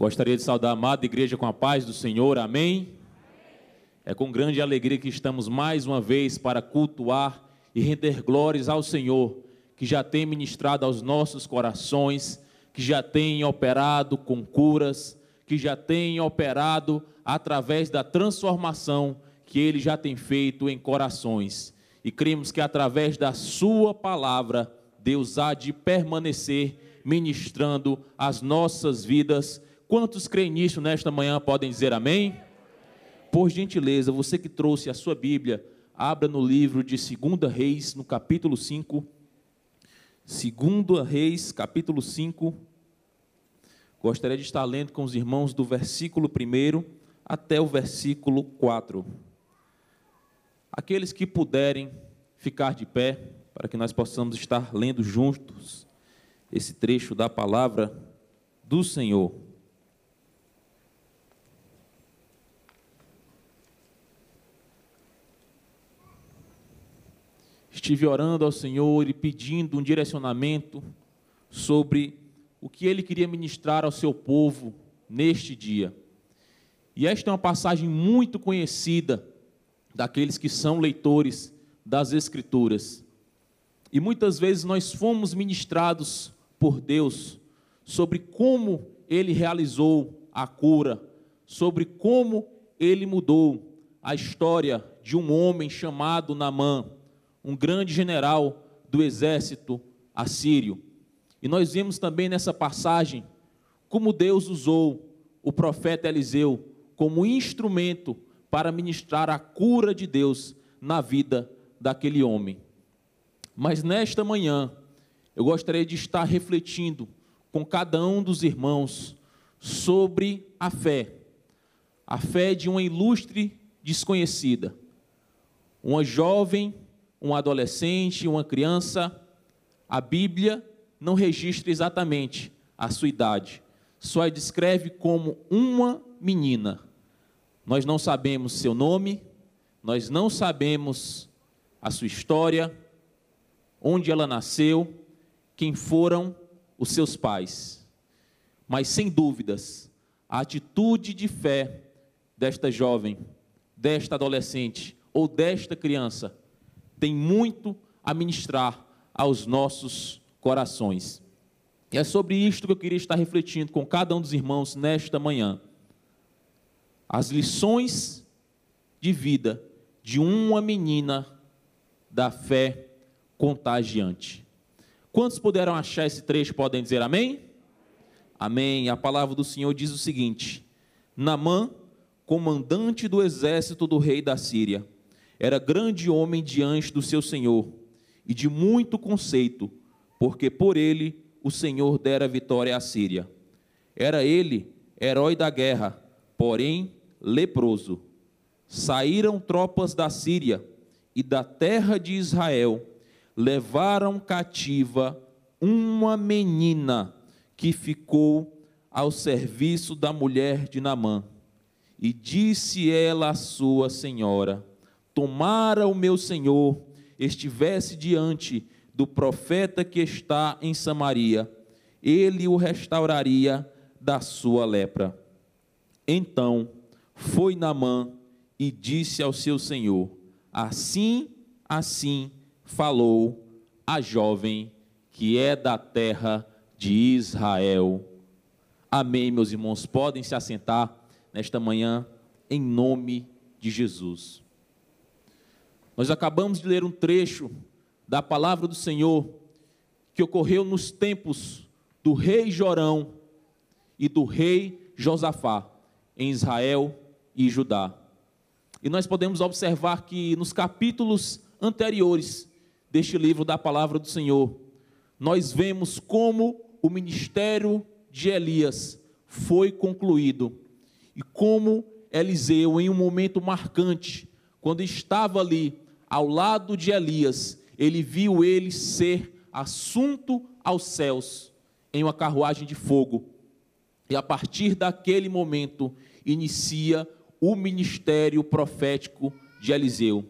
Gostaria de saudar a amada igreja com a paz do Senhor, amém? É com grande alegria que estamos mais uma vez para cultuar e render glórias ao Senhor, que já tem ministrado aos nossos corações, que já tem operado com curas, que já tem operado através da transformação que ele já tem feito em corações. E cremos que através da Sua palavra, Deus há de permanecer ministrando as nossas vidas. Quantos creem nisso nesta manhã podem dizer amém? Por gentileza, você que trouxe a sua Bíblia, abra no livro de 2 Reis, no capítulo 5. 2 Reis, capítulo 5. Gostaria de estar lendo com os irmãos do versículo 1 até o versículo 4. Aqueles que puderem ficar de pé, para que nós possamos estar lendo juntos esse trecho da palavra do Senhor. Estive orando ao Senhor e pedindo um direcionamento sobre o que ele queria ministrar ao seu povo neste dia. E esta é uma passagem muito conhecida daqueles que são leitores das Escrituras. E muitas vezes nós fomos ministrados por Deus sobre como ele realizou a cura, sobre como ele mudou a história de um homem chamado Namã, um grande general do exército assírio. E nós vemos também nessa passagem como Deus usou o profeta Eliseu como instrumento para ministrar a cura de Deus na vida daquele homem. Mas nesta manhã, eu gostaria de estar refletindo com cada um dos irmãos sobre a fé, a fé de uma ilustre desconhecida, uma jovem, um adolescente, uma criança. A Bíblia não registra exatamente a sua idade, só a descreve como uma menina. Nós não sabemos seu nome, nós não sabemos a sua história, onde ela nasceu, quem foram os seus pais. Mas sem dúvidas, a atitude de fé desta jovem, desta adolescente ou desta criança tem muito a ministrar aos nossos corações. E é sobre isto que eu queria estar refletindo com cada um dos irmãos nesta manhã. As lições de vida de uma menina da fé contagiante. Quantos puderam achar esse trecho podem dizer amém? Amém. A palavra do Senhor diz o seguinte: Namã, comandante do exército do rei da Síria, era grande homem diante do seu senhor e de muito conceito, porque por ele o Senhor dera vitória à Síria. Era ele herói da guerra, porém leproso. Saíram tropas da Síria e da terra de Israel, levaram cativa uma menina que ficou ao serviço da mulher de Namã. E disse ela à sua senhora: tomara o meu senhor estivesse diante do profeta que está em Samaria, ele o restauraria da sua lepra. Então foi Namã e disse ao seu senhor: Assim, assim falou a jovem que é da terra de Israel. Amém, meus irmãos. Podem se assentar nesta manhã, em nome de Jesus. Nós acabamos de ler um trecho da palavra do Senhor que ocorreu nos tempos do rei Jorão e do rei Josafá em Israel e Judá. E nós podemos observar que nos capítulos anteriores deste livro da palavra do Senhor, nós vemos como o ministério de Elias foi concluído e como Eliseu, em um momento marcante, quando estava ali ao lado de Elias, ele viu ele ser assunto aos céus em uma carruagem de fogo. E a partir daquele momento inicia o ministério profético de Eliseu.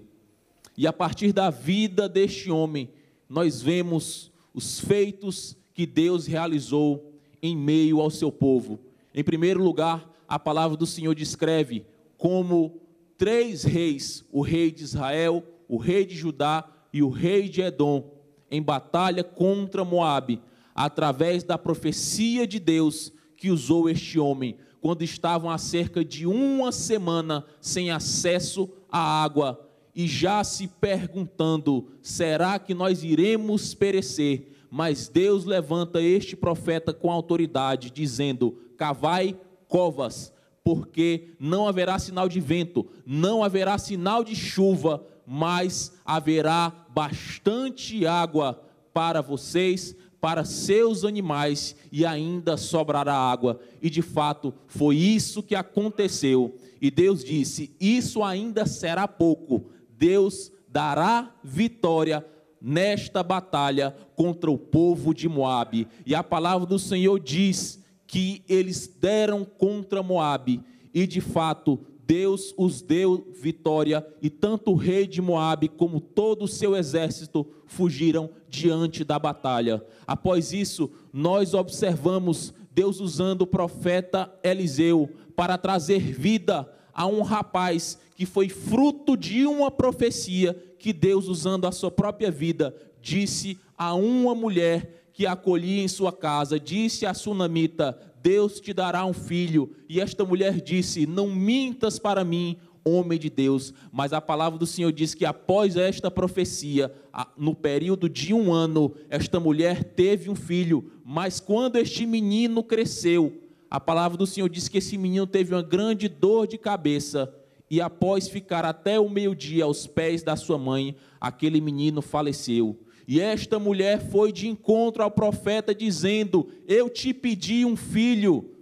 E a partir da vida deste homem, nós vemos os feitos que Deus realizou em meio ao seu povo. Em primeiro lugar, a palavra do Senhor descreve como três reis: o rei de Israel, o rei de Judá e o rei de Edom, em batalha contra Moabe, através da profecia de Deus que usou este homem, quando estavam há cerca de uma semana sem acesso à água e já se perguntando: será que nós iremos perecer? Mas Deus levanta este profeta com autoridade, dizendo: cavai covas, porque não haverá sinal de vento, não haverá sinal de chuva, mas haverá bastante água para vocês, para seus animais, e ainda sobrará água. E de fato, foi isso que aconteceu. E Deus disse: Isso ainda será pouco. Deus dará vitória nesta batalha contra o povo de Moabe. E a palavra do Senhor diz que eles deram contra Moabe, e de fato Deus os deu vitória, e tanto o rei de Moabe como todo o seu exército fugiram diante da batalha. Após isso, nós observamos Deus usando o profeta Eliseu para trazer vida a um rapaz que foi fruto de uma profecia que Deus, usando a sua própria vida, disse a uma mulher que acolhia em sua casa, disse a sunamita: Deus te dará um filho. E esta mulher disse: Não mintas para mim, homem de Deus. Mas a palavra do Senhor diz que após esta profecia, no período de um ano, esta mulher teve um filho. Mas quando este menino cresceu, a palavra do Senhor diz que esse menino teve uma grande dor de cabeça. E após ficar até o meio-dia aos pés da sua mãe, aquele menino faleceu. E esta mulher foi de encontro ao profeta, dizendo: Eu te pedi um filho.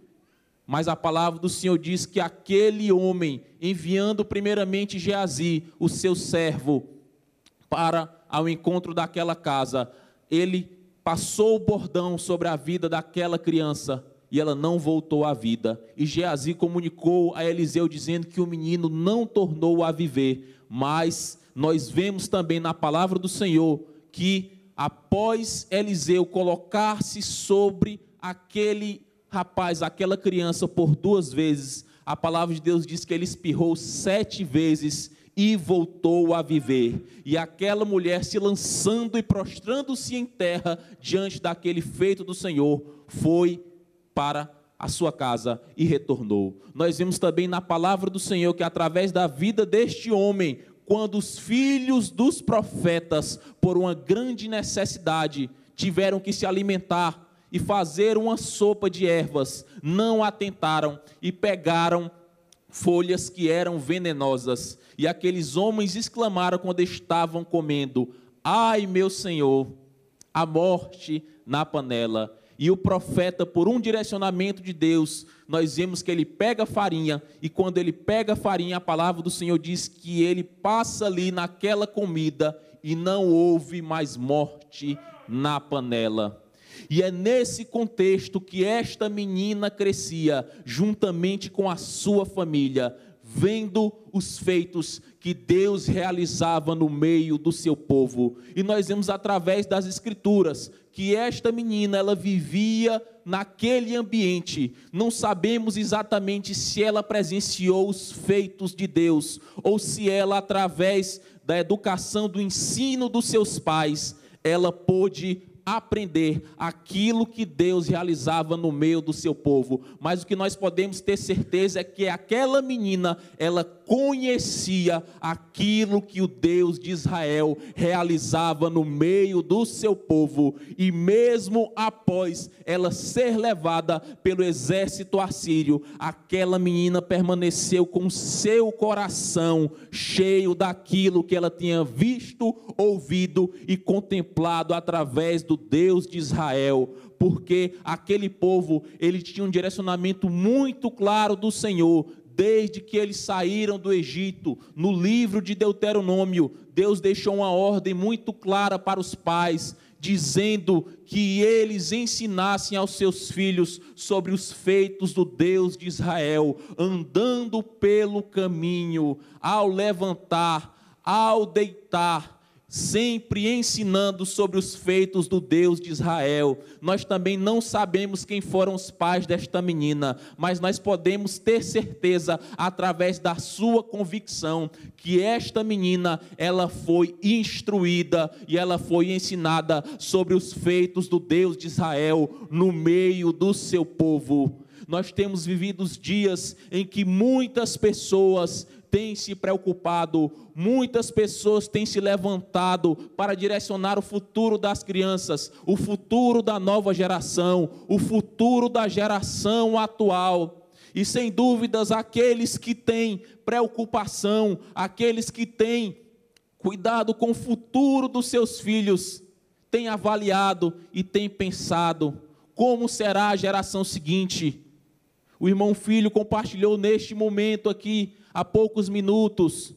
Mas a palavra do Senhor diz que aquele homem, enviando primeiramente Geazi, o seu servo, para ao encontro daquela casa, ele passou o bordão sobre a vida daquela criança e ela não voltou à vida. E Geazi comunicou a Eliseu dizendo que o menino não tornou a viver. Mas nós vemos também na palavra do Senhor que após Eliseu colocar-se sobre aquele rapaz, aquela criança por duas vezes, a palavra de Deus diz que ele espirrou sete vezes e voltou a viver. E aquela mulher se lançando e prostrando-se em terra diante daquele feito do Senhor, foi para a sua casa e retornou. Nós vemos também na palavra do Senhor que através da vida deste homem, quando os filhos dos profetas, por uma grande necessidade, tiveram que se alimentar e fazer uma sopa de ervas, não atentaram e pegaram folhas que eram venenosas. E aqueles homens exclamaram quando estavam comendo: Ai, meu Senhor, a morte na panela. E o profeta, por um direcionamento de Deus, nós vemos que ele pega farinha, e quando ele pega farinha, a palavra do Senhor diz que ele passa ali naquela comida e não houve mais morte na panela. E é nesse contexto que esta menina crescia, juntamente com a sua família, vendo os feitos que Deus realizava no meio do seu povo. E nós vemos através das escrituras que esta menina ela vivia naquele ambiente. Não sabemos exatamente se ela presenciou os feitos de Deus ou se ela através da educação, do ensino dos seus pais, ela pôde aprender aquilo que Deus realizava no meio do seu povo. Mas o que nós podemos ter certeza é que aquela menina, ela conhecia aquilo que o Deus de Israel realizava no meio do seu povo, e mesmo após ela ser levada pelo exército assírio, aquela menina permaneceu com seu coração cheio daquilo que ela tinha visto, ouvido e contemplado através do Deus de Israel, porque aquele povo, ele tinha um direcionamento muito claro do Senhor, desde que eles saíram do Egito, no livro de Deuteronômio, Deus deixou uma ordem muito clara para os pais, dizendo que eles ensinassem aos seus filhos sobre os feitos do Deus de Israel, andando pelo caminho, ao levantar, ao deitar, sempre ensinando sobre os feitos do Deus de Israel. Nós também não sabemos quem foram os pais desta menina, mas nós podemos ter certeza através da sua convicção que esta menina, ela foi instruída e ela foi ensinada sobre os feitos do Deus de Israel no meio do seu povo. Nós temos vivido os dias em que muitas pessoas têm se preocupado, muitas pessoas têm se levantado para direcionar o futuro das crianças, o futuro da nova geração, o futuro da geração atual. E sem dúvidas, aqueles que têm preocupação, aqueles que têm cuidado com o futuro dos seus filhos, têm avaliado e têm pensado como será a geração seguinte. O irmão filho compartilhou neste momento aqui há poucos minutos,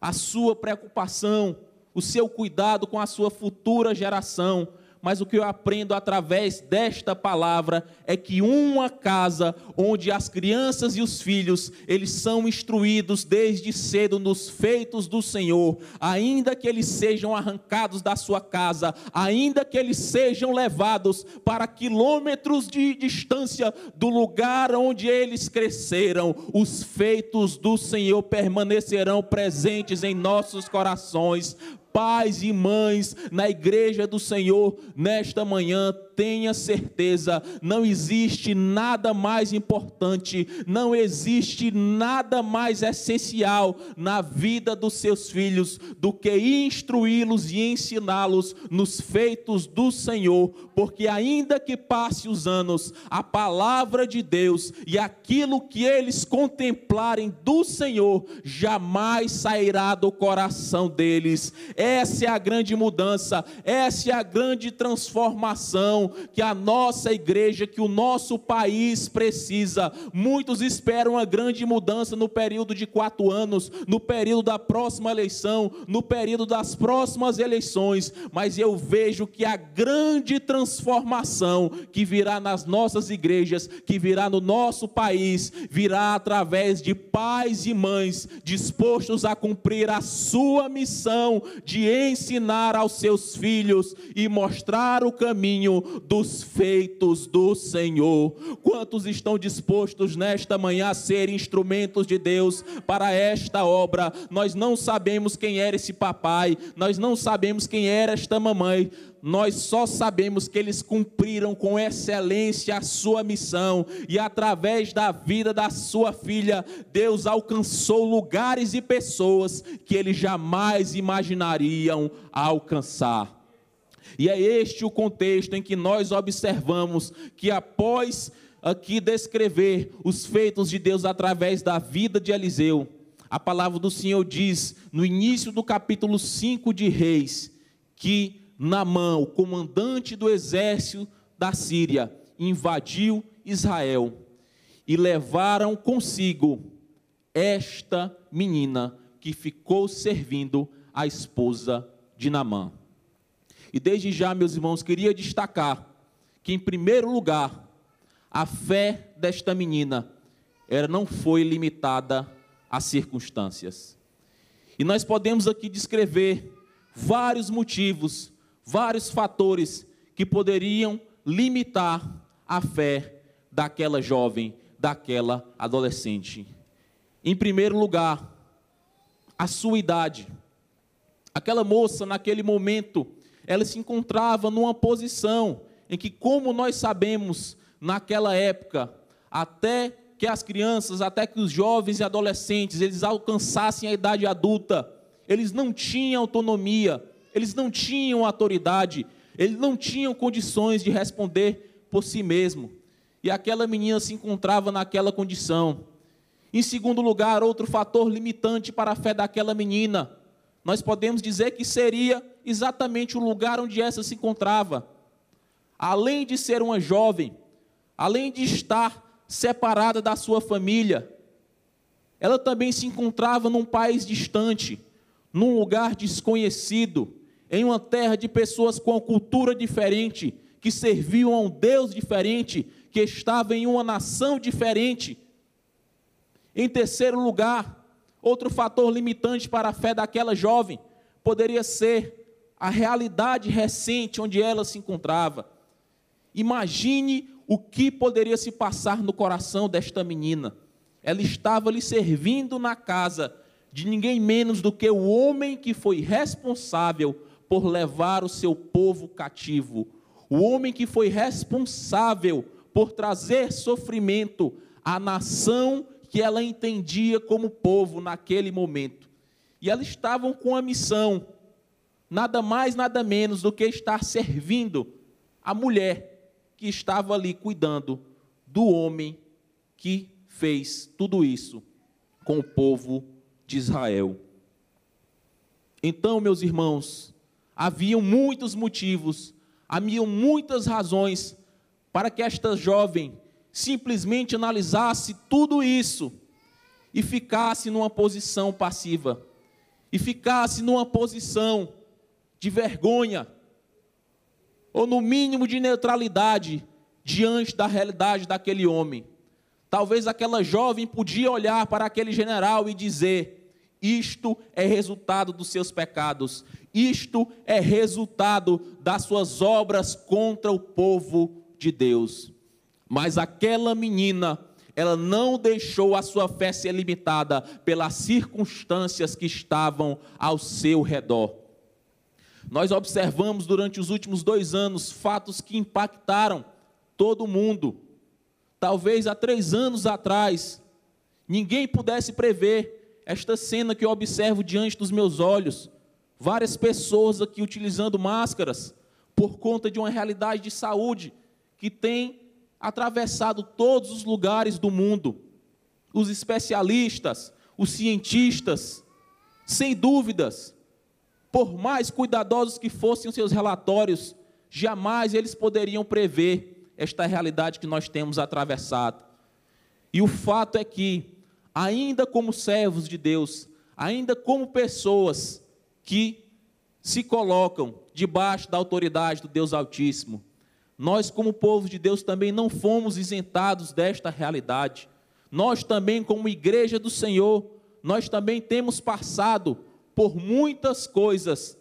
a sua preocupação, o seu cuidado com a sua futura geração, mas o que eu aprendo através desta palavra é que uma casa onde as crianças e os filhos, eles são instruídos desde cedo nos feitos do Senhor, ainda que eles sejam arrancados da sua casa, ainda que eles sejam levados para quilômetros de distância do lugar onde eles cresceram, os feitos do Senhor permanecerão presentes em nossos corações pais e mães na igreja do Senhor nesta manhã, tenha certeza, não existe nada mais importante, não existe nada mais essencial na vida dos seus filhos do que instruí-los e ensiná-los nos feitos do Senhor, porque ainda que passe os anos, a palavra de Deus e aquilo que eles contemplarem do Senhor jamais sairá do coração deles. Essa é a grande mudança, essa é a grande transformação que a nossa igreja, que o nosso país precisa. Muitos esperam uma grande mudança no período de quatro anos, no período da próxima eleição, no período das próximas eleições, mas eu vejo que a grande transformação que virá nas nossas igrejas, que virá no nosso país, virá através de pais e mães dispostos a cumprir a sua missão de ensinar aos seus filhos e mostrar o caminho dos feitos do Senhor. Quantos estão dispostos nesta manhã a ser instrumentos de Deus para esta obra? Nós não sabemos quem era esse papai, nós não sabemos quem era esta mamãe, nós só sabemos que eles cumpriram com excelência a sua missão e através da vida da sua filha, Deus alcançou lugares e pessoas que eles jamais imaginariam alcançar. E é este o contexto em que nós observamos que após aqui descrever os feitos de Deus através da vida de Eliseu, a palavra do Senhor diz no início do capítulo 5 de Reis que Namã, o comandante do exército da Síria, invadiu Israel e levaram consigo esta menina que ficou servindo a esposa de Namã. E desde já, meus irmãos, queria destacar que, em primeiro lugar, a fé desta menina ela não foi limitada às circunstâncias. E nós podemos aqui descrever vários motivos, vários fatores que poderiam limitar a fé daquela jovem, daquela adolescente. Em primeiro lugar, a sua idade. Aquela moça, naquele momento, ela se encontrava numa posição em que, como nós sabemos, naquela época, até que as crianças, até que os jovens e adolescentes, eles alcançassem a idade adulta, eles não tinham autonomia, eles não tinham autoridade, eles não tinham condições de responder por si mesmo. E aquela menina se encontrava naquela condição. Em segundo lugar, outro fator limitante para a fé daquela menina, nós podemos dizer que seria exatamente o lugar onde essa se encontrava. Além de ser uma jovem, além de estar separada da sua família, ela também se encontrava num país distante, num lugar desconhecido, em uma terra de pessoas com uma cultura diferente, que serviam a um Deus diferente, que estava em uma nação diferente. Em terceiro lugar, outro fator limitante para a fé daquela jovem poderia ser a realidade recente onde ela se encontrava. Imagine o que poderia se passar no coração desta menina. Ela estava lhe servindo na casa de ninguém menos do que o homem que foi responsável por levar o seu povo cativo, o homem que foi responsável por trazer sofrimento à nação que ela entendia como povo naquele momento. E elas estavam com a missão, nada mais, nada menos do que estar servindo a mulher que estava ali cuidando do homem que fez tudo isso com o povo de Israel. Então, meus irmãos, haviam muitos motivos, haviam muitas razões para que esta jovem simplesmente analisasse tudo isso e ficasse numa posição passiva, e ficasse numa posição de vergonha, ou no mínimo de neutralidade diante da realidade daquele homem. Talvez aquela jovem podia olhar para aquele general e dizer: isto é resultado dos seus pecados, isto é resultado das suas obras contra o povo de Deus. Mas aquela menina, ela não deixou a sua fé ser limitada pelas circunstâncias que estavam ao seu redor. Nós observamos durante os últimos dois anos fatos que impactaram todo mundo talvez há três anos atrás, ninguém pudesse prever esta cena que eu observo diante dos meus olhos. Várias pessoas aqui utilizando máscaras por conta de uma realidade de saúde que tem atravessado todos os lugares do mundo. Os especialistas, os cientistas, sem dúvidas, por mais cuidadosos que fossem os seus relatórios, jamais eles poderiam prever esta realidade que nós temos atravessado. E o fato é que, ainda como servos de Deus, ainda como pessoas que se colocam debaixo da autoridade do Deus Altíssimo, nós, como povo de Deus, também não fomos isentados desta realidade. Nós também, como igreja do Senhor, nós também temos passado por muitas coisas,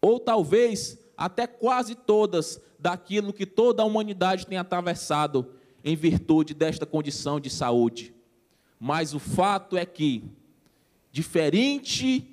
ou talvez até quase todas, daquilo que toda a humanidade tem atravessado em virtude desta condição de saúde. Mas o fato é que, diferente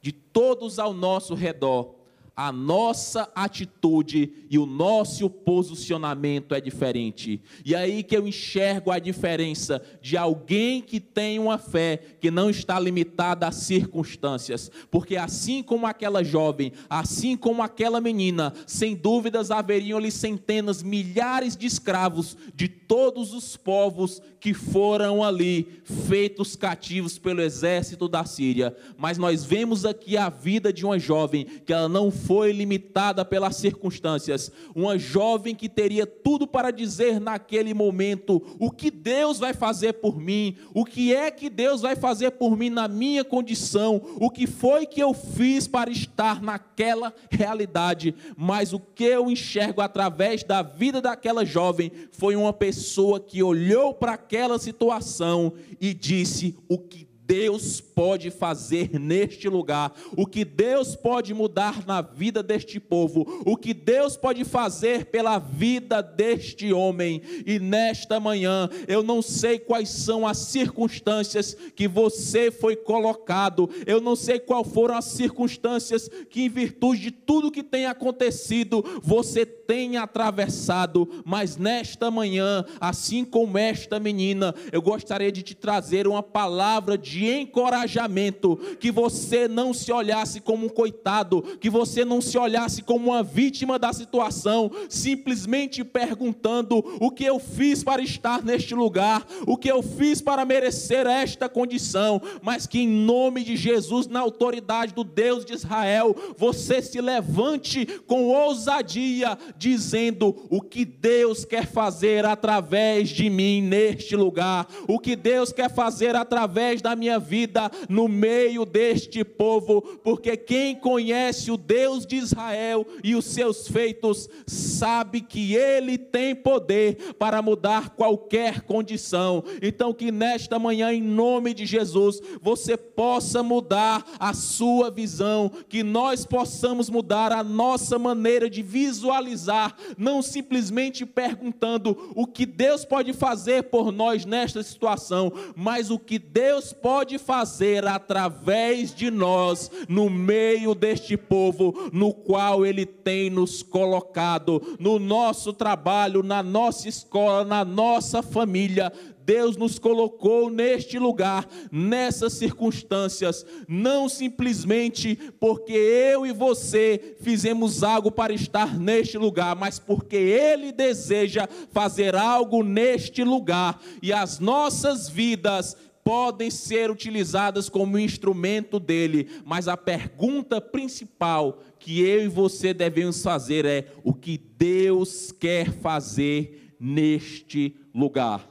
de todos ao nosso redor, a nossa atitude e o nosso posicionamento é diferente. E aí que eu enxergo a diferença de alguém que tem uma fé que não está limitada às circunstâncias, porque assim como aquela jovem, assim como aquela menina, sem dúvidas haveriam ali centenas, milhares de escravos de todos os povos que foram ali feitos cativos pelo exército da Síria. Mas nós vemos aqui a vida de uma jovem que ela não foi limitada pelas circunstâncias, uma jovem que teria tudo para dizer naquele momento: o que Deus vai fazer por mim, o que é que Deus vai fazer por mim na minha condição, o que foi que eu fiz para estar naquela realidade. Mas o que eu enxergo através da vida daquela jovem foi uma pessoa que olhou para aquela situação e disse: o que Deus pode fazer neste lugar, o que Deus pode mudar na vida deste povo, o que Deus pode fazer pela vida deste homem. E nesta manhã, eu não sei quais são as circunstâncias que você foi colocado, eu não sei quais foram as circunstâncias que, em virtude de tudo que tem acontecido, você tem atravessado, mas nesta manhã, assim como esta menina, eu gostaria de te trazer uma palavra de de encorajamento, que você não se olhasse como um coitado, que você não se olhasse como uma vítima da situação, simplesmente perguntando o que eu fiz para estar neste lugar, o que eu fiz para merecer esta condição, mas que em nome de Jesus, na autoridade do Deus de Israel, você se levante com ousadia, dizendo o que Deus quer fazer através de mim neste lugar, o que Deus quer fazer através da minha minha vida no meio deste povo, porque quem conhece o Deus de Israel e os seus feitos sabe que ele tem poder para mudar qualquer condição. Então, que nesta manhã, em nome de Jesus, você possa mudar a sua visão, que nós possamos mudar a nossa maneira de visualizar, não simplesmente perguntando o que Deus pode fazer por nós nesta situação, mas o que Deus pode fazer através de nós, no meio deste povo, no qual Ele tem nos colocado, no nosso trabalho, na nossa escola, na nossa família. Deus nos colocou neste lugar, nessas circunstâncias, não simplesmente porque eu e você fizemos algo para estar neste lugar, mas porque Ele deseja fazer algo neste lugar e as nossas vidas podem ser utilizadas como instrumento dele, mas a pergunta principal que eu e você devemos fazer é: o que Deus quer fazer neste lugar?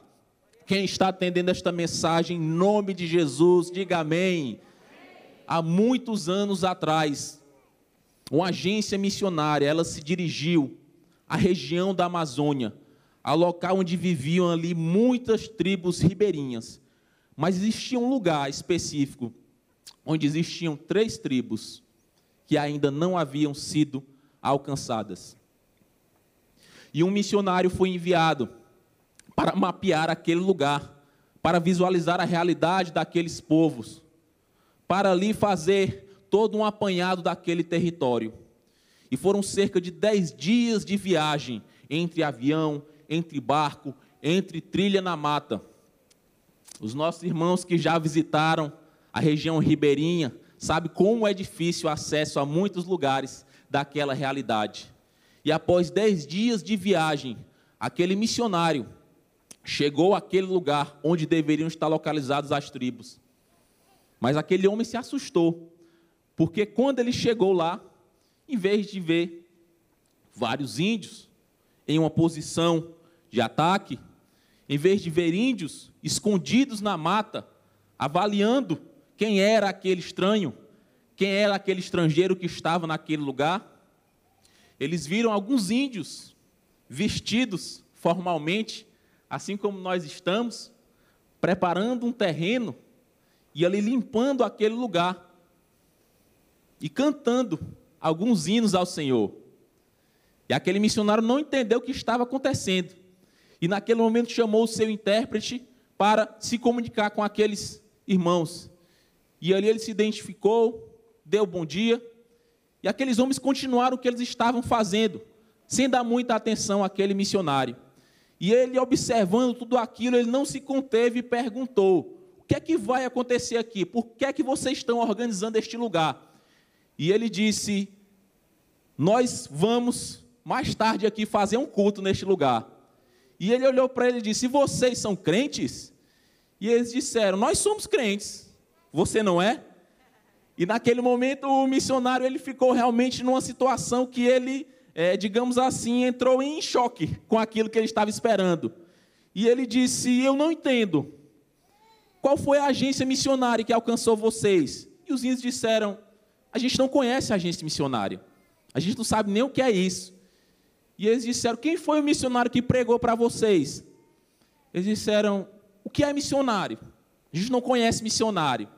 Quem está atendendo esta mensagem em nome de Jesus, diga amém. Há muitos anos atrás, uma agência missionária, ela se dirigiu à região da Amazônia, ao local onde viviam ali muitas tribos ribeirinhas. Mas existia um lugar específico onde existiam três tribos que ainda não haviam sido alcançadas. E um missionário foi enviado para mapear aquele lugar, para visualizar a realidade daqueles povos, para ali fazer todo um apanhado daquele território. E foram cerca de dez dias de viagem entre avião, entre barco, entre trilha na mata. Os nossos irmãos que já visitaram a região ribeirinha sabem como é difícil o acesso a muitos lugares daquela realidade. E após dez dias de viagem, aquele missionário chegou àquele lugar onde deveriam estar localizadas as tribos. Mas aquele homem se assustou, porque quando ele chegou lá, em vez de ver vários índios em uma posição de ataque, em vez de ver índios escondidos na mata, avaliando quem era aquele estranho, quem era aquele estrangeiro que estava naquele lugar, eles viram alguns índios vestidos formalmente, assim como nós estamos, preparando um terreno e ali limpando aquele lugar e cantando alguns hinos ao Senhor. E aquele missionário não entendeu o que estava acontecendo. E naquele momento chamou o seu intérprete para se comunicar com aqueles irmãos. E ali ele se identificou, deu bom dia, e aqueles homens continuaram o que eles estavam fazendo, sem dar muita atenção àquele missionário. E ele, observando tudo aquilo, ele não se conteve e perguntou: o que é que vai acontecer aqui? Por que é que vocês estão organizando este lugar? E ele disse: Nós vamos mais tarde aqui fazer um culto neste lugar. E ele olhou para ele e disse: Vocês são crentes? E eles disseram: Nós somos crentes. Você não é? E naquele momento o missionário ele ficou realmente numa situação que ele é, digamos assim, entrou em choque com aquilo que ele estava esperando. E ele disse: Eu não entendo. Qual foi a agência missionária que alcançou vocês? E os índios disseram: A gente não conhece a agência missionária. A gente não sabe nem o que é isso. E eles disseram: Quem foi o missionário que pregou para vocês? Eles disseram: O que é missionário? A gente não conhece missionário.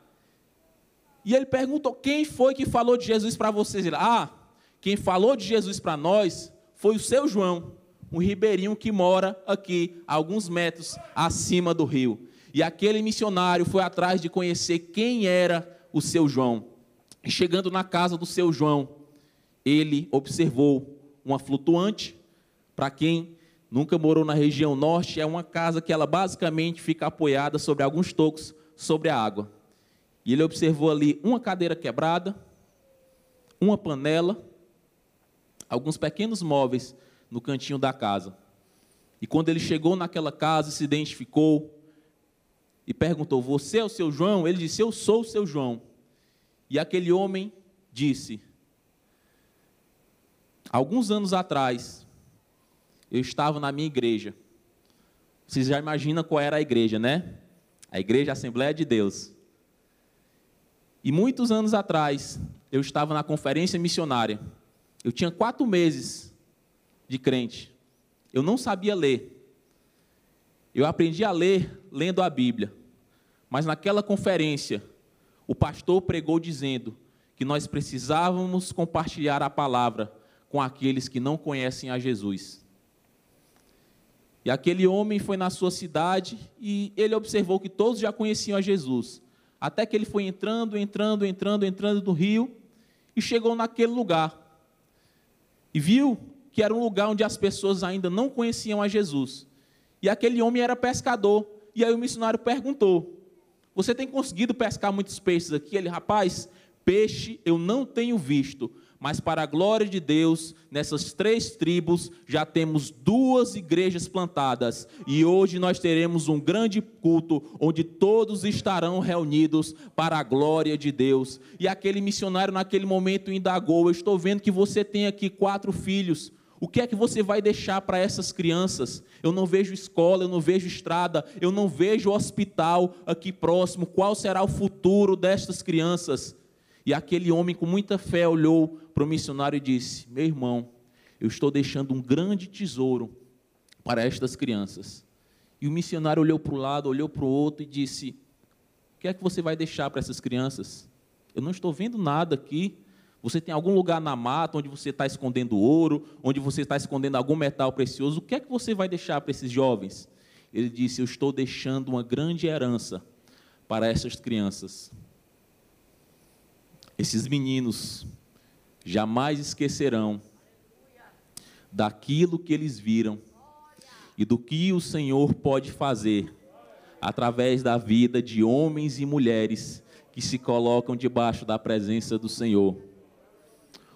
E ele perguntou: Quem foi que falou de Jesus para vocês? Ele, ah, quem falou de Jesus para nós foi o seu João, um ribeirinho que mora aqui, alguns metros acima do rio. E aquele missionário foi atrás de conhecer quem era o seu João. E chegando na casa do seu João, ele observou uma flutuante. Para quem nunca morou na região norte, é uma casa que ela basicamente fica apoiada sobre alguns tocos sobre a água. E ele observou ali uma cadeira quebrada, uma panela alguns pequenos móveis no cantinho da casa. E quando ele chegou naquela casa, se identificou e perguntou: Você é o seu João? Ele disse: Eu sou o seu João. E aquele homem disse: Alguns anos atrás, eu estava na minha igreja. Vocês já imaginam qual era a igreja, né? A igreja Assembleia de Deus. E muitos anos atrás, eu estava na conferência missionária. Eu tinha quatro meses de crente. Eu não sabia ler. Eu aprendi a ler lendo a Bíblia. Mas naquela conferência, o pastor pregou dizendo que nós precisávamos compartilhar a palavra com aqueles que não conhecem a Jesus. E aquele homem foi na sua cidade e ele observou que todos já conheciam a Jesus. Até que ele foi entrando, entrando, entrando, entrando no rio e chegou naquele lugar. E viu que era um lugar onde as pessoas ainda não conheciam a Jesus. E aquele homem era pescador. E aí o missionário perguntou: Você tem conseguido pescar muitos peixes aqui? Ele, rapaz, peixe eu não tenho visto, mas para a glória de Deus, nessas três tribos já temos duas igrejas plantadas e hoje nós teremos um grande culto onde todos estarão reunidos para a glória de Deus. E aquele missionário naquele momento indagou: Eu estou vendo que você tem aqui quatro filhos. O que é que você vai deixar para essas crianças? Eu não vejo escola, eu não vejo estrada, eu não vejo hospital aqui próximo. Qual será o futuro destas crianças? E aquele homem, com muita fé, olhou para o missionário e disse: Meu irmão, eu estou deixando um grande tesouro para estas crianças. E o missionário olhou para o lado, olhou para o outro e disse: O que é que você vai deixar para essas crianças? Eu não estou vendo nada aqui. Você tem algum lugar na mata onde você está escondendo ouro, onde você está escondendo algum metal precioso? O que é que você vai deixar para esses jovens? Ele disse: Eu estou deixando uma grande herança para essas crianças. Esses meninos jamais esquecerão daquilo que eles viram e do que o Senhor pode fazer através da vida de homens e mulheres que se colocam debaixo da presença do Senhor.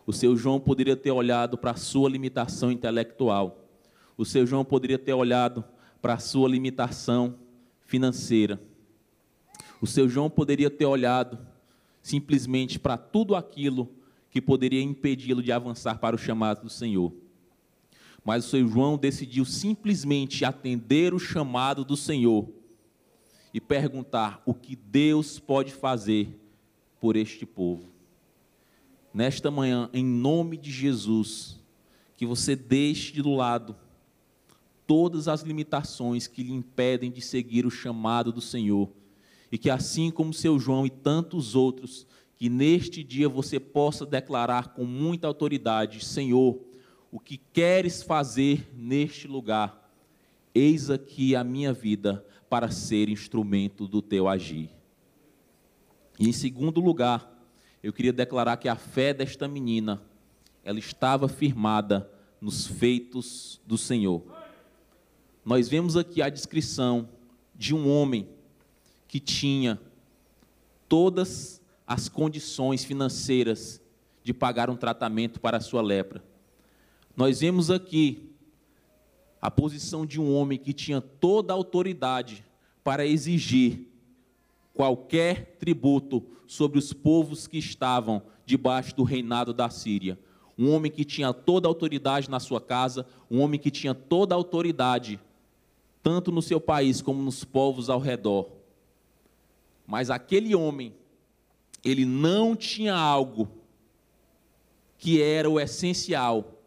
O seu João poderia ter olhado para a sua limitação intelectual. O seu João poderia ter olhado para a sua limitação financeira. O seu João poderia ter olhado simplesmente para tudo aquilo que poderia impedi-lo de avançar para o chamado do Senhor. Mas o seu João decidiu simplesmente atender o chamado do Senhor e perguntar o que Deus pode fazer por este povo. Nesta manhã, em nome de Jesus, que você deixe de lado todas as limitações que lhe impedem de seguir o chamado do Senhor e que assim como seu João e tantos outros, que neste dia você possa declarar com muita autoridade: Senhor, o que queres fazer neste lugar? Eis aqui a minha vida para ser instrumento do teu agir. E em segundo lugar, eu queria declarar que a fé desta menina, ela estava firmada nos feitos do Senhor. Nós vemos aqui a descrição de um homem que tinha todas as condições financeiras de pagar um tratamento para a sua lepra. Nós vemos aqui a posição de um homem que tinha toda a autoridade para exigir qualquer tributo sobre os povos que estavam debaixo do reinado da Síria. Um homem que tinha toda a autoridade na sua casa, um homem que tinha toda a autoridade, tanto no seu país como nos povos ao redor. Mas aquele homem, ele não tinha algo que era o essencial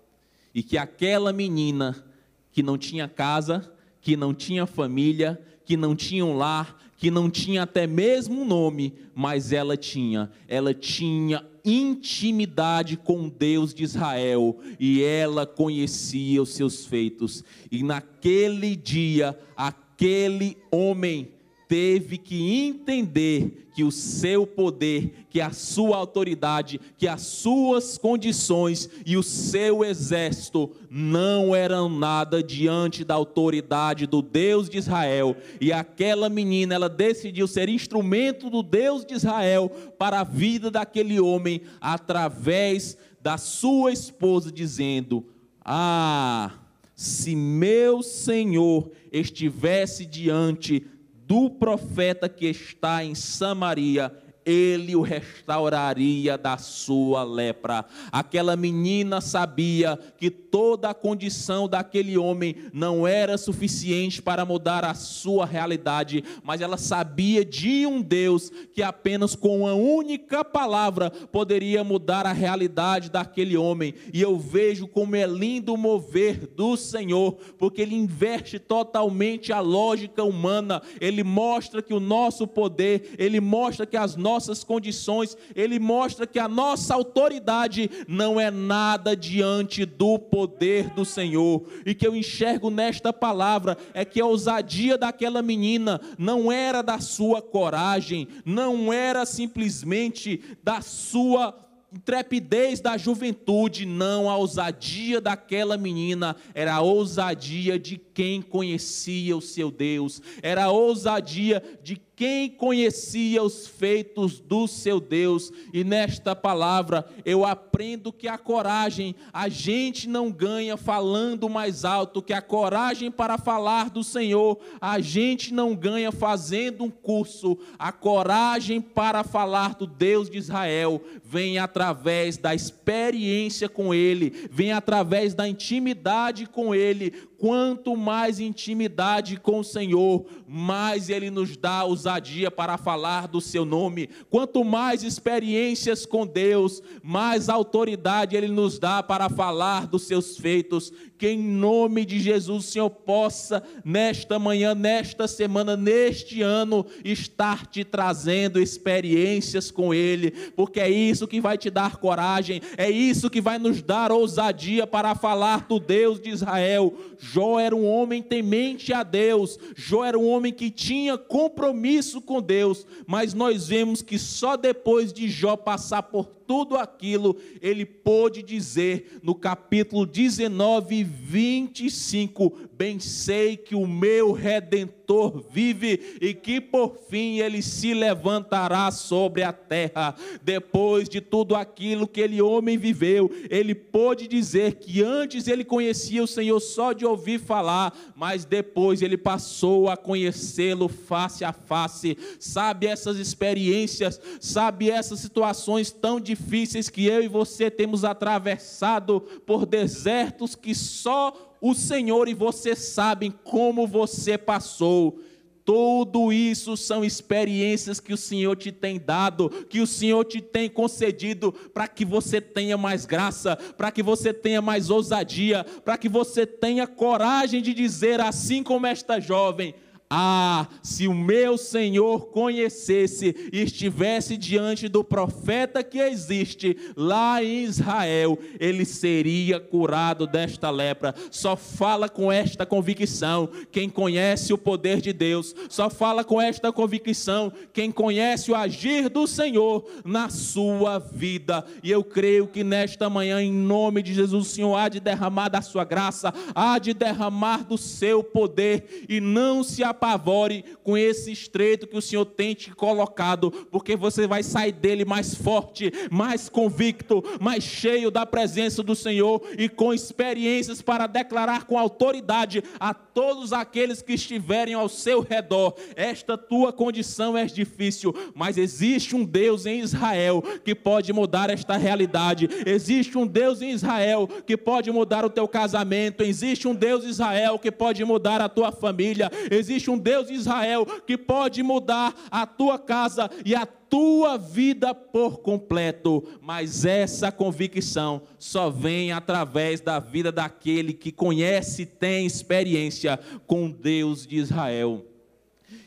e que aquela menina que não tinha casa, que não tinha família, que não tinha um lar, que não tinha até mesmo um nome, mas ela tinha, ela tinha intimidade com Deus de Israel e ela conhecia os seus feitos. E naquele dia, aquele homem teve que entender que o seu poder, que a sua autoridade, que as suas condições e o seu exército não eram nada diante da autoridade do Deus de Israel. E aquela menina, ela decidiu ser instrumento do Deus de Israel para a vida daquele homem através da sua esposa dizendo: "Ah, se meu Senhor estivesse diante do profeta que está em Samaria, ele o restauraria da sua lepra. Aquela menina sabia que toda a condição daquele homem não era suficiente para mudar a sua realidade, mas ela sabia de um Deus que apenas com uma única palavra poderia mudar a realidade daquele homem. E eu vejo como é lindo mover do Senhor, porque ele inverte totalmente a lógica humana, ele mostra que o nosso poder, ele mostra que as nossas condições, ele mostra que a nossa autoridade não é nada diante do poder do Senhor. E que eu enxergo nesta palavra é que a ousadia daquela menina não era da sua coragem, não era simplesmente da sua intrepidez da juventude, não a ousadia daquela menina, era a ousadia de quem conhecia o seu Deus, era a ousadia de quem conhecia os feitos do seu Deus, e nesta palavra eu aprendo que a coragem a gente não ganha falando mais alto, que a coragem para falar do Senhor. A gente não ganha fazendo um curso, a coragem para falar do Deus de Israel vem através da experiência com Ele, vem através da intimidade com Ele, quanto mais intimidade com o Senhor, mais Ele nos dá ousadia para falar do Seu nome. Quanto mais experiências com Deus, mais autoridade Ele nos dá para falar dos Seus feitos. Que em nome de Jesus o Senhor possa, nesta manhã, nesta semana, neste ano, estar te trazendo experiências com Ele, porque é isso que vai te dar coragem, é isso que vai nos dar ousadia para falar do Deus de Israel. Jó era um homem temente a Deus, Jó era um homem que tinha compromisso com Deus, mas nós vemos que só depois de Jó passar por tudo aquilo, ele pôde dizer no capítulo 19, 25: Bem sei que o meu redentor vive e que por fim ele se levantará sobre a terra. Depois de tudo aquilo que ele homem viveu, ele pôde dizer que antes ele conhecia o Senhor só de ouvir falar, mas depois ele passou a conhecê-lo face a face. Sabe essas experiências, sabe essas situações tão difíceis que eu e você temos atravessado, por desertos que só o Senhor e você sabem como você passou. Tudo isso são experiências que o Senhor te tem dado, que o Senhor te tem concedido, para que você tenha mais graça, para que você tenha mais ousadia, para que você tenha coragem de dizer, assim como esta jovem: ah, se o meu Senhor conhecesse e estivesse diante do profeta que existe lá em Israel, ele seria curado desta lepra. Só fala com esta convicção quem conhece o poder de Deus, só fala com esta convicção quem conhece o agir do Senhor na sua vida. E eu creio que nesta manhã, em nome de Jesus, o Senhor há de derramar da sua graça, há de derramar do seu poder e não se apavore com esse estreito que o Senhor tem te colocado, porque você vai sair dele mais forte, mais convicto, mais cheio da presença do Senhor e com experiências para declarar com autoridade a todos aqueles que estiverem ao seu redor: esta tua condição é difícil, mas existe um Deus em Israel que pode mudar esta realidade. Existe um Deus em Israel que pode mudar o teu casamento. Existe um Deus em Israel que pode mudar a tua família. Existe um Deus em Israel que pode mudar a tua casa e a tua vida por completo, mas essa convicção só vem através da vida daquele que conhece e tem experiência com Deus de Israel.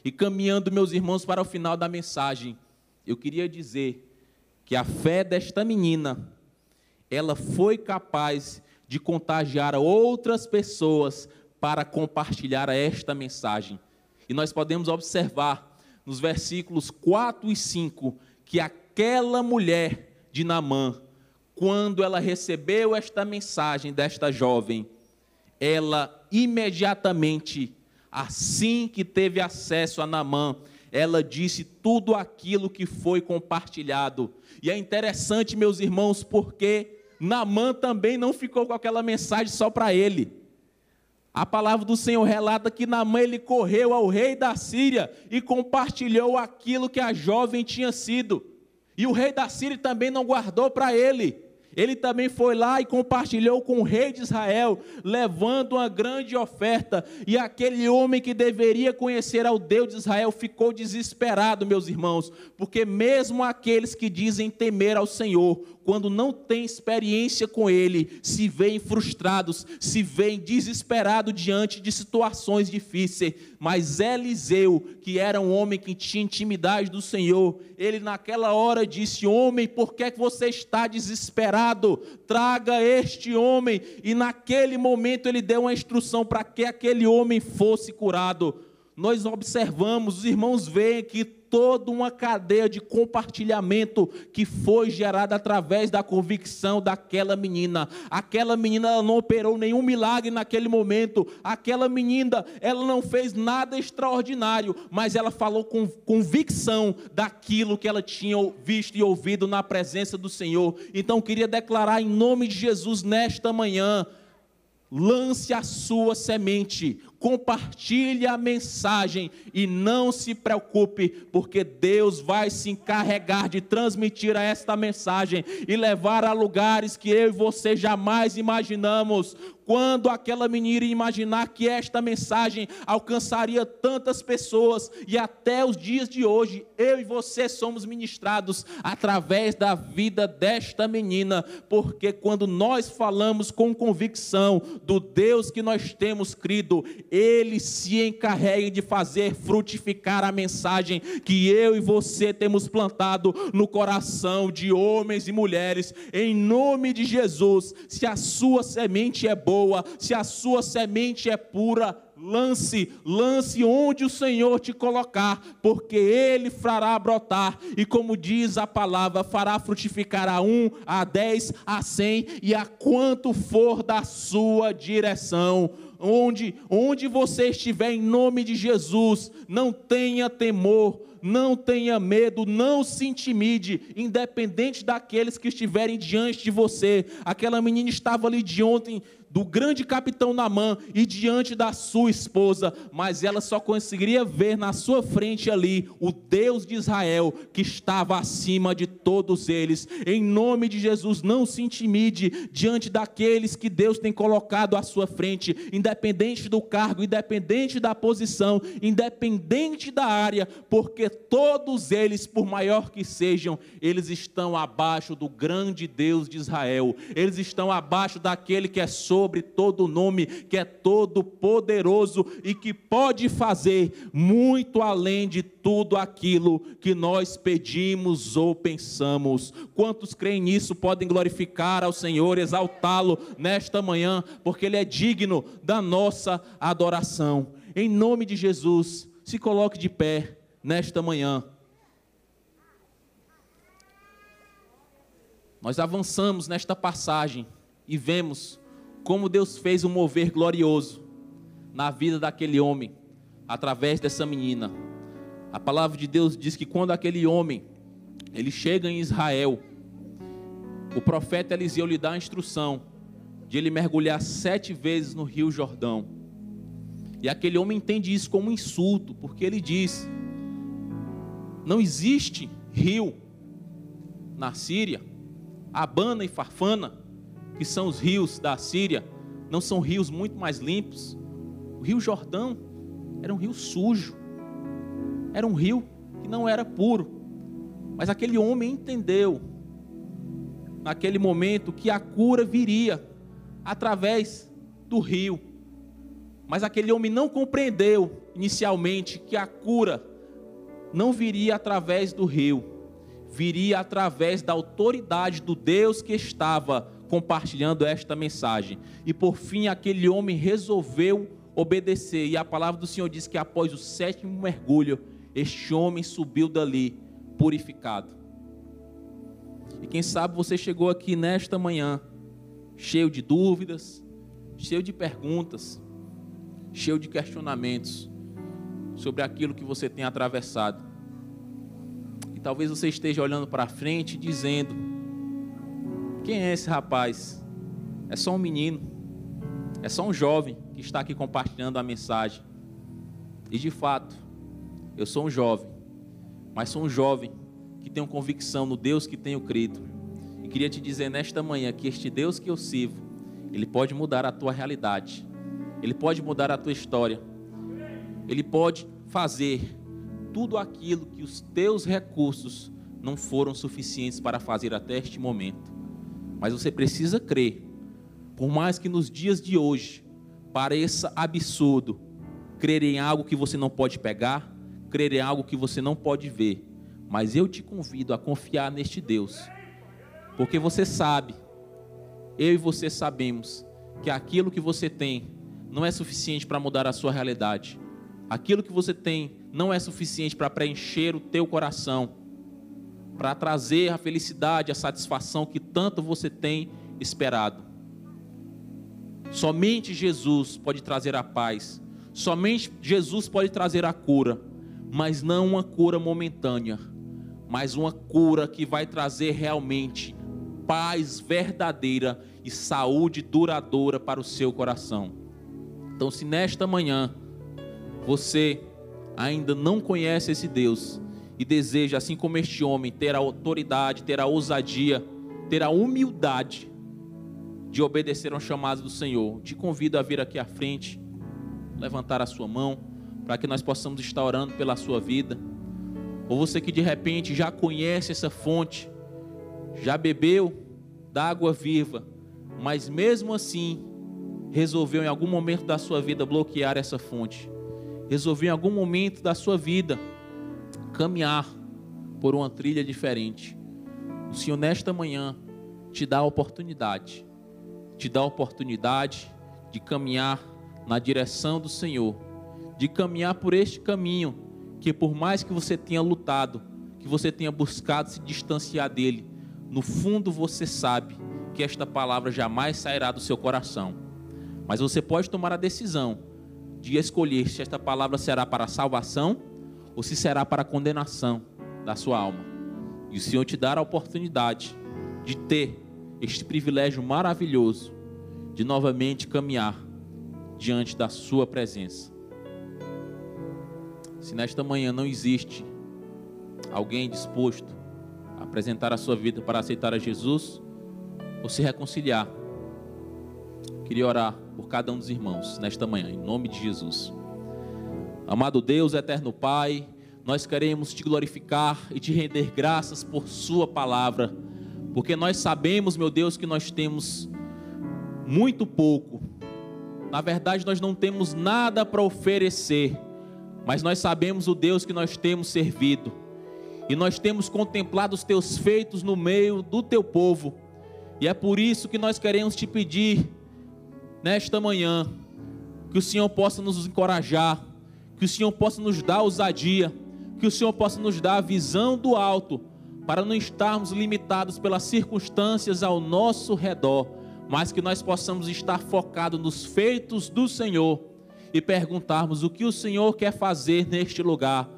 E caminhando, meus irmãos, para o final da mensagem, eu queria dizer que a fé desta menina, ela foi capaz de contagiar outras pessoas para compartilhar esta mensagem. E nós podemos observar nos versículos 4 e 5, que aquela mulher de Namã, quando ela recebeu esta mensagem desta jovem, ela imediatamente, assim que teve acesso a Namã, ela disse tudo aquilo que foi compartilhado. E é interessante, meus irmãos, porque Namã também não ficou com aquela mensagem só para ele. A palavra do Senhor relata que Naamã ele correu ao rei da Síria e compartilhou aquilo que a jovem tinha sido. E o rei da Síria também não guardou para ele. Ele também foi lá e compartilhou com o rei de Israel, levando uma grande oferta. E aquele homem que deveria conhecer ao Deus de Israel ficou desesperado, meus irmãos, porque mesmo aqueles que dizem temer ao Senhor, quando não têm experiência com Ele, se veem frustrados, se veem desesperados diante de situações difíceis. Mas Eliseu, que era um homem que tinha intimidade do Senhor, ele naquela hora disse: Homem, por que você está desesperado? Traga este homem. E naquele momento ele deu uma instrução para que aquele homem fosse curado. Nós observamos, os irmãos veem que toda uma cadeia de compartilhamento que foi gerada através da convicção daquela menina. Aquela menina ela não operou nenhum milagre naquele momento. Aquela menina, ela não fez nada extraordinário, mas ela falou com convicção daquilo que ela tinha visto e ouvido na presença do Senhor. Então queria declarar em nome de Jesus nesta manhã, lance a sua semente, compartilhe a mensagem e não se preocupe, porque Deus vai se encarregar de transmitir esta mensagem e levar a lugares que eu e você jamais imaginamos. Quando aquela menina imaginar que esta mensagem alcançaria tantas pessoas e até os dias de hoje, eu e você somos ministrados através da vida desta menina, porque quando nós falamos com convicção do Deus que nós temos crido, ele se encarrega de fazer frutificar a mensagem que eu e você temos plantado no coração de homens e mulheres, em nome de Jesus. Se a sua semente é boa, se a sua semente é pura, lance, lance onde o Senhor te colocar, porque Ele fará brotar, e como diz a palavra, fará frutificar a um, a dez, a cem, e a quanto for da sua direção onde, onde você estiver, em nome de Jesus, não tenha temor, não tenha medo, não se intimide, independente daqueles que estiverem diante de você. Aquela menina estava ali de ontem, do grande capitão Namã e diante da sua esposa, mas ela só conseguiria ver na sua frente ali o Deus de Israel que estava acima de todos eles. Em nome de Jesus, não se intimide diante daqueles que Deus tem colocado à sua frente, independente do cargo, independente da posição, independente da área, porque todos eles, por maior que sejam, eles estão abaixo do grande Deus de Israel. Eles estão abaixo daquele que é sobre sobre todo nome, que é todo poderoso e que pode fazer muito além de tudo aquilo que nós pedimos ou pensamos. Quantos creem nisso podem glorificar ao Senhor, exaltá-lo nesta manhã, porque ele é digno da nossa adoração. Em nome de Jesus, se coloque de pé nesta manhã. Nós avançamos nesta passagem e vemos como Deus fez um mover glorioso na vida daquele homem, através dessa menina. A palavra de Deus diz que quando aquele homem ele chega em Israel, o profeta Eliseu lhe dá a instrução de ele mergulhar sete vezes no rio Jordão. E aquele homem entende isso como um insulto, porque ele diz: não existe rio na Síria, Abana e Farfana, que são os rios da Síria, não são rios muito mais limpos. O rio Jordão era um rio sujo, era um rio que não era puro. Mas aquele homem entendeu, naquele momento, que a cura viria através do rio. Mas aquele homem não compreendeu inicialmente que a cura não viria através do rio, viria através da autoridade do Deus que estava compartilhando esta mensagem. E por fim, aquele homem resolveu obedecer. E a palavra do Senhor diz que após o sétimo mergulho, este homem subiu dali purificado. E quem sabe você chegou aqui nesta manhã, cheio de dúvidas, cheio de perguntas, cheio de questionamentos sobre aquilo que você tem atravessado. E talvez você esteja olhando para frente dizendo: quem é esse rapaz? É só um menino, é só um jovem que está aqui compartilhando a mensagem. E de fato, eu sou um jovem, mas sou um jovem que tenham convicção no Deus que tenho crido. E queria te dizer nesta manhã que este Deus que eu sirvo, ele pode mudar a tua realidade. Ele pode mudar a tua história. Ele pode fazer tudo aquilo que os teus recursos não foram suficientes para fazer até este momento. Mas você precisa crer. Por mais que nos dias de hoje pareça absurdo crer em algo que você não pode pegar, crer em algo que você não pode ver, mas eu te convido a confiar neste Deus. Porque você sabe, eu e você sabemos que aquilo que você tem não é suficiente para mudar a sua realidade. Aquilo que você tem não é suficiente para preencher o teu coração para trazer a felicidade, a satisfação que tanto você tem esperado. Somente Jesus pode trazer a paz, somente Jesus pode trazer a cura, mas não uma cura momentânea, mas uma cura que vai trazer realmente paz verdadeira e saúde duradoura para o seu coração. Então, se nesta manhã você ainda não conhece esse Deus, e deseja, assim como este homem, ter a autoridade, ter a ousadia, ter a humildade de obedecer ao chamado do Senhor, te convido a vir aqui à frente, levantar a sua mão, para que nós possamos estar orando pela sua vida. Ou você que de repente já conhece essa fonte, já bebeu da água viva, mas mesmo assim resolveu em algum momento da sua vida bloquear essa fonte. Resolveu em algum momento da sua vida caminhar por uma trilha diferente. O Senhor, nesta manhã, te dá a oportunidade, te dá a oportunidade de caminhar na direção do Senhor, de caminhar por este caminho, que por mais que você tenha lutado, que você tenha buscado se distanciar dele, no fundo você sabe que esta palavra jamais sairá do seu coração. Mas você pode tomar a decisão de escolher se esta palavra será para salvação ou se será para a condenação da sua alma. E o Senhor te dará a oportunidade de ter este privilégio maravilhoso de novamente caminhar diante da sua presença. Se nesta manhã não existe alguém disposto a apresentar a sua vida para aceitar a Jesus ou se reconciliar, queria orar por cada um dos irmãos nesta manhã, em nome de Jesus. Amado Deus, eterno Pai, nós queremos te glorificar e te render graças por Sua palavra, porque nós sabemos, meu Deus, que nós temos muito pouco. Na verdade, nós não temos nada para oferecer, mas nós sabemos o Deus que nós temos servido, e nós temos contemplado os teus feitos no meio do teu povo, e é por isso que nós queremos te pedir, nesta manhã, que o Senhor possa nos encorajar que o Senhor possa nos dar ousadia, que o Senhor possa nos dar a visão do alto, para não estarmos limitados pelas circunstâncias ao nosso redor, mas que nós possamos estar focados nos feitos do Senhor e perguntarmos o que o Senhor quer fazer neste lugar,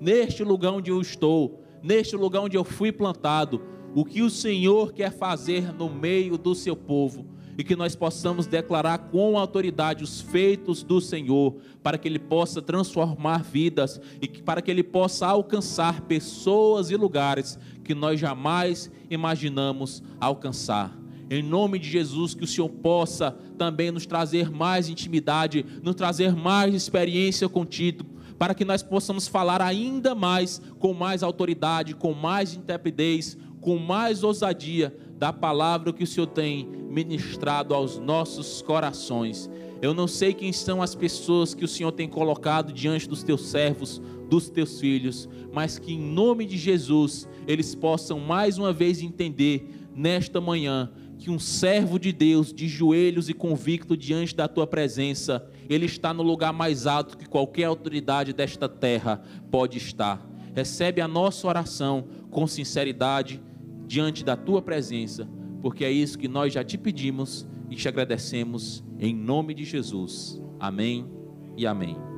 neste lugar onde eu estou, neste lugar onde eu fui plantado, o que o Senhor quer fazer no meio do seu povo e que nós possamos declarar com autoridade os feitos do Senhor, para que Ele possa transformar vidas e para que Ele possa alcançar pessoas e lugares que nós jamais imaginamos alcançar. Em nome de Jesus, que o Senhor possa também nos trazer mais intimidade, nos trazer mais experiência contigo, para que nós possamos falar ainda mais, com mais autoridade, com mais intrepidez, com mais ousadia da palavra que o Senhor tem ministrado aos nossos corações. Eu não sei quem são as pessoas que o Senhor tem colocado diante dos teus servos, dos teus filhos, mas que em nome de Jesus eles possam mais uma vez entender nesta manhã que um servo de Deus, de joelhos e convicto diante da tua presença, ele está no lugar mais alto que qualquer autoridade desta terra pode estar. Recebe a nossa oração com sinceridade diante da tua presença, porque é isso que nós já te pedimos e te agradecemos em nome de Jesus. Amém e amém.